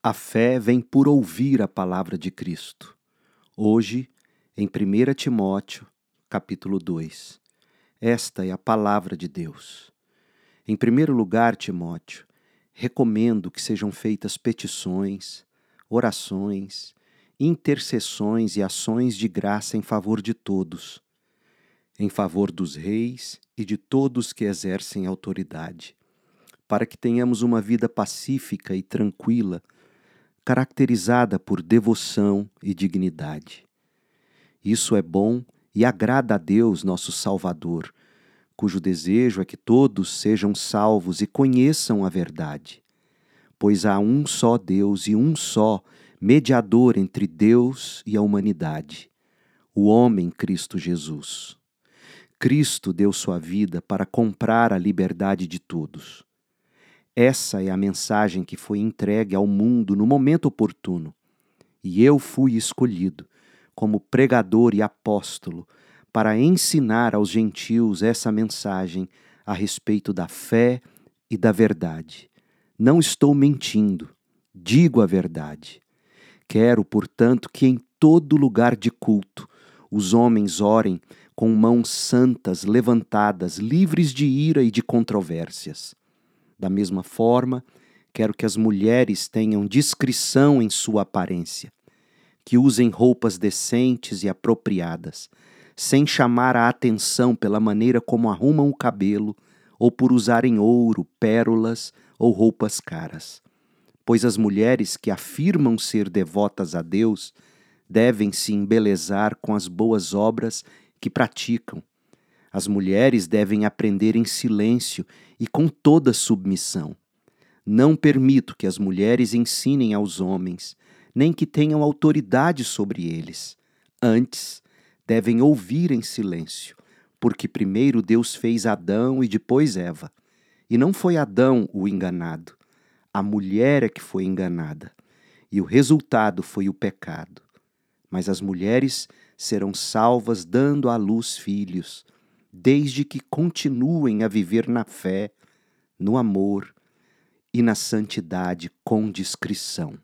A fé vem por ouvir a palavra de Cristo. Hoje, em 1 Timóteo, capítulo 2. Esta é a palavra de Deus. Em primeiro lugar, Timóteo, recomendo que sejam feitas petições, orações, intercessões e ações de graça em favor de todos, em favor dos reis e de todos que exercem autoridade, para que tenhamos uma vida pacífica e tranquila caracterizada por devoção e dignidade. Isso é bom e agrada a Deus, nosso Salvador, cujo desejo é que todos sejam salvos e conheçam a verdade. Pois há um só Deus e um só mediador entre Deus e a humanidade, o homem Cristo Jesus. Cristo deu sua vida para comprar a liberdade de todos. Essa é a mensagem que foi entregue ao mundo no momento oportuno. E eu fui escolhido como pregador e apóstolo para ensinar aos gentios essa mensagem a respeito da fé e da verdade. Não estou mentindo, digo a verdade. Quero, portanto, que em todo lugar de culto os homens orem com mãos santas levantadas, livres de ira e de controvérsias. Da mesma forma, quero que as mulheres tenham discrição em sua aparência, que usem roupas decentes e apropriadas, sem chamar a atenção pela maneira como arrumam o cabelo ou por usarem ouro, pérolas ou roupas caras. Pois as mulheres que afirmam ser devotas a Deus devem se embelezar com as boas obras que praticam as mulheres devem aprender em silêncio e com toda submissão. Não permito que as mulheres ensinem aos homens, nem que tenham autoridade sobre eles. Antes, devem ouvir em silêncio, porque primeiro Deus fez Adão e depois Eva. E não foi Adão o enganado, a mulher é que foi enganada, e o resultado foi o pecado. Mas as mulheres serão salvas dando à luz filhos desde que continuem a viver na fé, no amor e na santidade com discrição.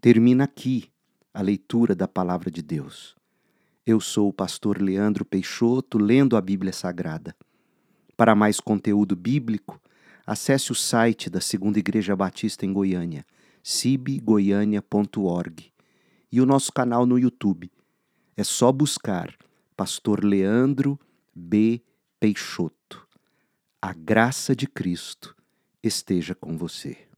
Termina aqui a leitura da palavra de Deus. Eu sou o pastor Leandro Peixoto, lendo a Bíblia Sagrada. Para mais conteúdo bíblico, acesse o site da Segunda Igreja Batista em Goiânia, cibgoiania.org, e o nosso canal no YouTube. É só buscar Pastor Leandro B. Peixoto. A graça de Cristo esteja com você.